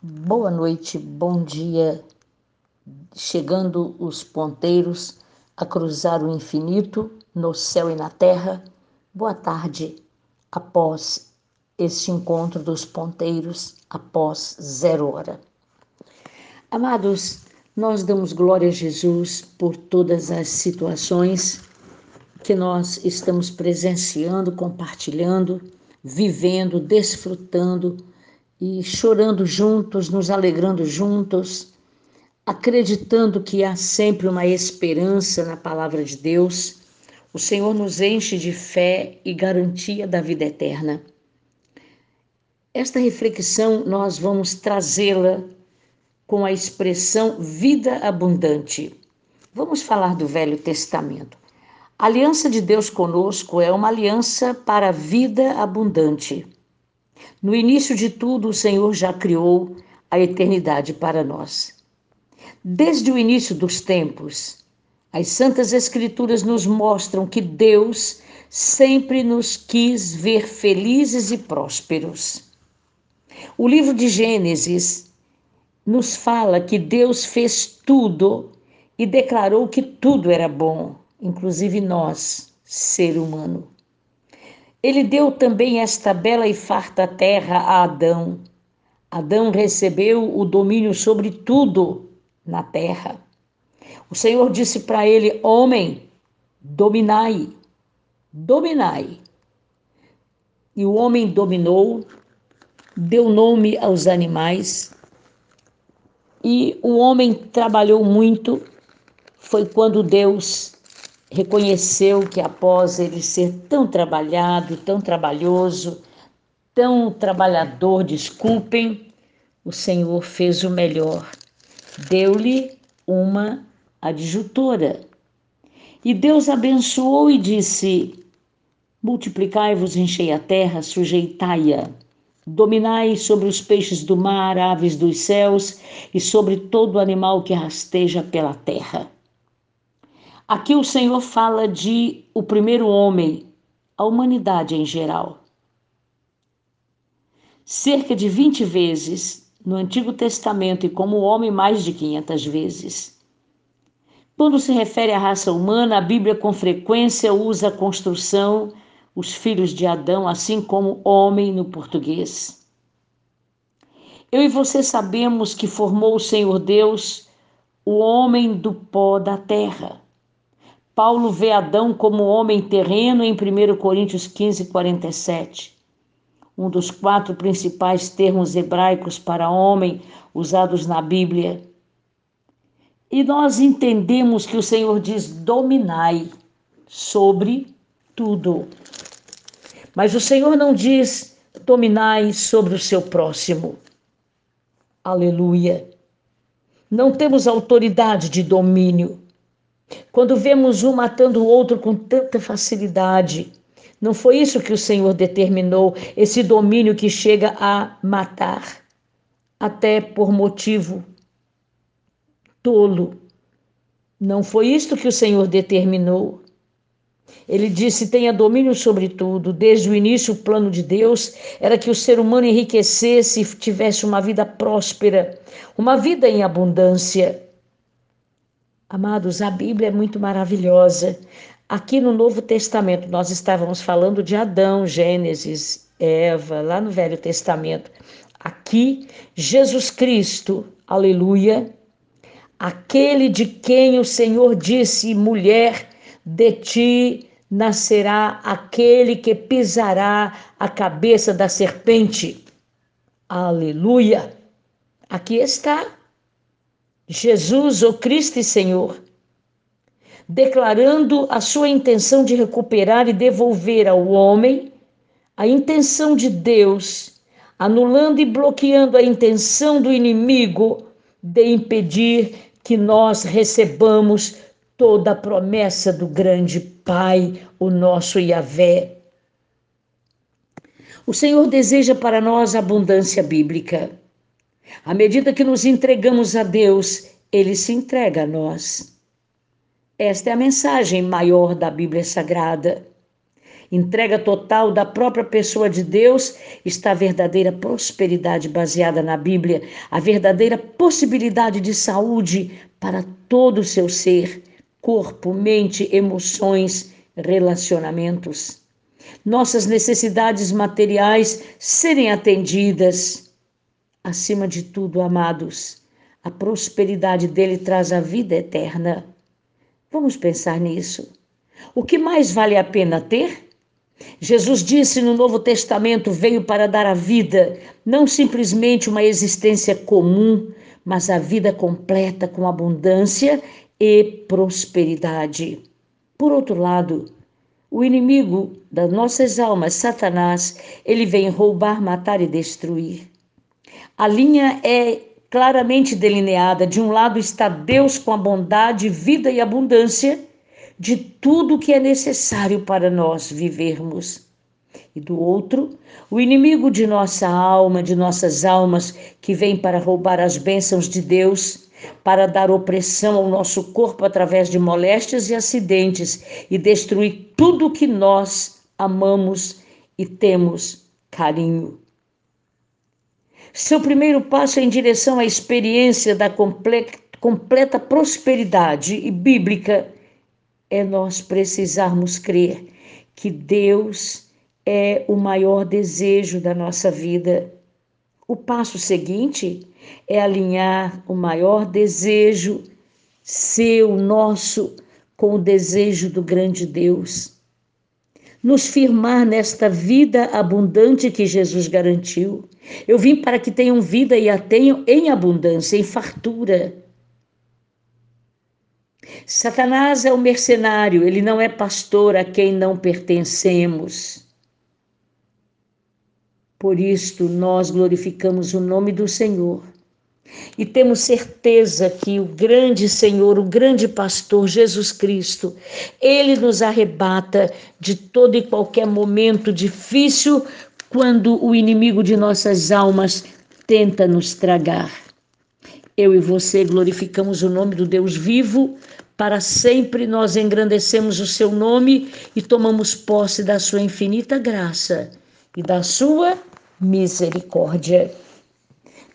Boa noite, bom dia. Chegando os ponteiros a cruzar o infinito no céu e na terra. Boa tarde, após este encontro dos ponteiros, após zero hora. Amados, nós damos glória a Jesus por todas as situações que nós estamos presenciando, compartilhando, vivendo, desfrutando e chorando juntos, nos alegrando juntos, acreditando que há sempre uma esperança na palavra de Deus. O Senhor nos enche de fé e garantia da vida eterna. Esta reflexão nós vamos trazê-la com a expressão vida abundante. Vamos falar do Velho Testamento. A aliança de Deus conosco é uma aliança para a vida abundante. No início de tudo, o Senhor já criou a eternidade para nós. Desde o início dos tempos, as Santas Escrituras nos mostram que Deus sempre nos quis ver felizes e prósperos. O livro de Gênesis nos fala que Deus fez tudo e declarou que tudo era bom, inclusive nós, ser humano. Ele deu também esta bela e farta terra a Adão. Adão recebeu o domínio sobre tudo na terra. O Senhor disse para ele: Homem, dominai, dominai. E o homem dominou, deu nome aos animais, e o homem trabalhou muito. Foi quando Deus reconheceu que após ele ser tão trabalhado, tão trabalhoso, tão trabalhador, desculpem, o Senhor fez o melhor. Deu-lhe uma adjutora. E Deus abençoou e disse: Multiplicai-vos, enchei a terra, sujeitai-a. Dominai sobre os peixes do mar, aves dos céus e sobre todo animal que rasteja pela terra. Aqui o Senhor fala de o primeiro homem, a humanidade em geral. Cerca de 20 vezes no Antigo Testamento e como homem mais de 500 vezes. Quando se refere à raça humana, a Bíblia com frequência usa a construção, os filhos de Adão, assim como homem no português. Eu e você sabemos que formou o Senhor Deus o homem do pó da terra. Paulo vê Adão como homem terreno em 1 Coríntios 15, 47. Um dos quatro principais termos hebraicos para homem usados na Bíblia. E nós entendemos que o Senhor diz: dominai sobre tudo. Mas o Senhor não diz: dominai sobre o seu próximo. Aleluia. Não temos autoridade de domínio. Quando vemos um matando o outro com tanta facilidade, não foi isso que o Senhor determinou, esse domínio que chega a matar, até por motivo tolo. Não foi isto que o Senhor determinou. Ele disse: tenha domínio sobre tudo. Desde o início, o plano de Deus era que o ser humano enriquecesse e tivesse uma vida próspera, uma vida em abundância. Amados, a Bíblia é muito maravilhosa. Aqui no Novo Testamento, nós estávamos falando de Adão, Gênesis, Eva, lá no Velho Testamento. Aqui, Jesus Cristo, aleluia, aquele de quem o Senhor disse: mulher, de ti nascerá aquele que pisará a cabeça da serpente. Aleluia. Aqui está Jesus, o Cristo e Senhor, declarando a sua intenção de recuperar e devolver ao homem a intenção de Deus, anulando e bloqueando a intenção do inimigo de impedir que nós recebamos toda a promessa do grande Pai, o nosso Yahvé. O Senhor deseja para nós abundância bíblica. À medida que nos entregamos a Deus, ele se entrega a nós. Esta é a mensagem maior da Bíblia Sagrada. entrega total da própria pessoa de Deus, está a verdadeira prosperidade baseada na Bíblia, a verdadeira possibilidade de saúde para todo o seu ser, corpo, mente, emoções, relacionamentos. Nossas necessidades materiais serem atendidas. Acima de tudo, amados, a prosperidade dele traz a vida eterna. Vamos pensar nisso. O que mais vale a pena ter? Jesus disse no Novo Testamento: veio para dar a vida, não simplesmente uma existência comum, mas a vida completa com abundância e prosperidade. Por outro lado, o inimigo das nossas almas, Satanás, ele vem roubar, matar e destruir. A linha é claramente delineada. De um lado está Deus com a bondade, vida e abundância de tudo que é necessário para nós vivermos. E do outro, o inimigo de nossa alma, de nossas almas, que vem para roubar as bênçãos de Deus, para dar opressão ao nosso corpo através de moléstias e acidentes e destruir tudo que nós amamos e temos carinho. Seu primeiro passo é em direção à experiência da completa prosperidade e bíblica é nós precisarmos crer que Deus é o maior desejo da nossa vida. O passo seguinte é alinhar o maior desejo seu, nosso, com o desejo do grande Deus. Nos firmar nesta vida abundante que Jesus garantiu. Eu vim para que tenham vida e a tenham em abundância, em fartura. Satanás é o mercenário, ele não é pastor a quem não pertencemos. Por isto, nós glorificamos o nome do Senhor e temos certeza que o grande Senhor, o grande pastor Jesus Cristo, ele nos arrebata de todo e qualquer momento difícil quando o inimigo de nossas almas tenta nos tragar. Eu e você glorificamos o nome do Deus vivo, para sempre nós engrandecemos o seu nome e tomamos posse da sua infinita graça e da sua misericórdia.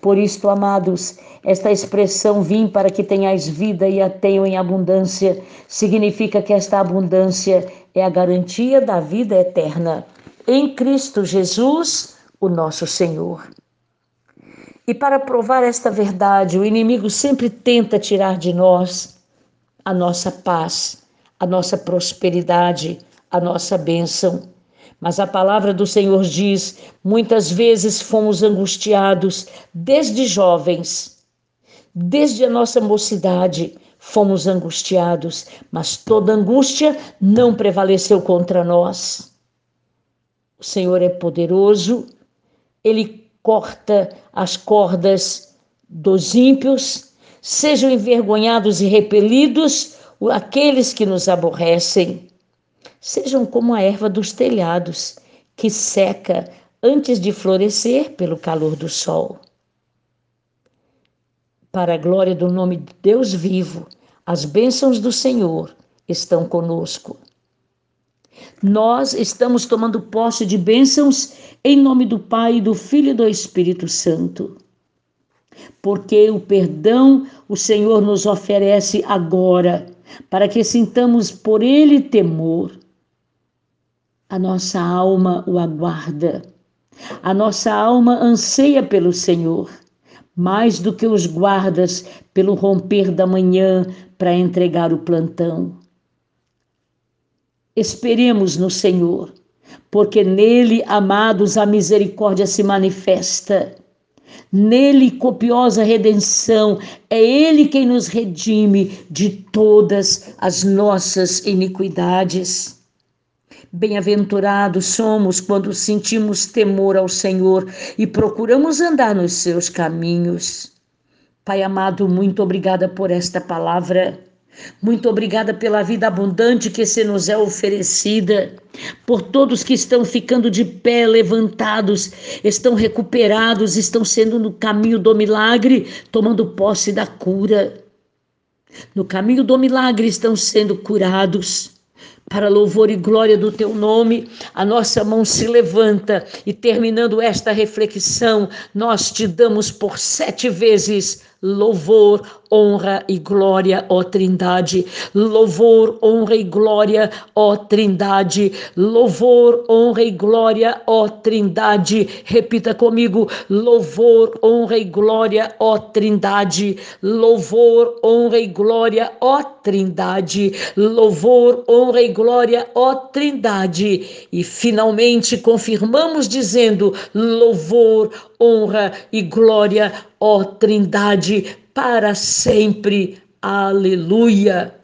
Por isto, amados, esta expressão vim para que tenhais vida e a tenham em abundância, significa que esta abundância é a garantia da vida eterna em Cristo Jesus, o nosso Senhor. E para provar esta verdade, o inimigo sempre tenta tirar de nós a nossa paz, a nossa prosperidade, a nossa bênção. Mas a palavra do Senhor diz: muitas vezes fomos angustiados desde jovens, desde a nossa mocidade, fomos angustiados, mas toda angústia não prevaleceu contra nós. O Senhor é poderoso, ele corta as cordas dos ímpios Sejam envergonhados e repelidos aqueles que nos aborrecem. Sejam como a erva dos telhados, que seca antes de florescer pelo calor do sol. Para a glória do nome de Deus vivo, as bênçãos do Senhor estão conosco. Nós estamos tomando posse de bênçãos em nome do Pai, do Filho e do Espírito Santo porque o perdão o Senhor nos oferece agora, para que sintamos por ele temor. A nossa alma o aguarda. A nossa alma anseia pelo Senhor, mais do que os guardas pelo romper da manhã para entregar o plantão. Esperemos no Senhor, porque nele, amados, a misericórdia se manifesta Nele copiosa redenção, é Ele quem nos redime de todas as nossas iniquidades. Bem-aventurados somos quando sentimos temor ao Senhor e procuramos andar nos seus caminhos. Pai amado, muito obrigada por esta palavra. Muito obrigada pela vida abundante que se nos é oferecida, por todos que estão ficando de pé, levantados, estão recuperados, estão sendo no caminho do milagre, tomando posse da cura. No caminho do milagre estão sendo curados. Para louvor e glória do teu nome, a nossa mão se levanta e terminando esta reflexão, nós te damos por sete vezes louvor, honra e glória, ó Trindade. Louvor, honra e glória, ó Trindade. Louvor, honra e glória, ó Trindade. Repita comigo: louvor, honra e glória, ó Trindade. Louvor, honra e glória, ó Trindade. Louvor, honra e glória, ó Trindade. E finalmente confirmamos dizendo: louvor, honra e glória, ó Trindade para sempre. Aleluia.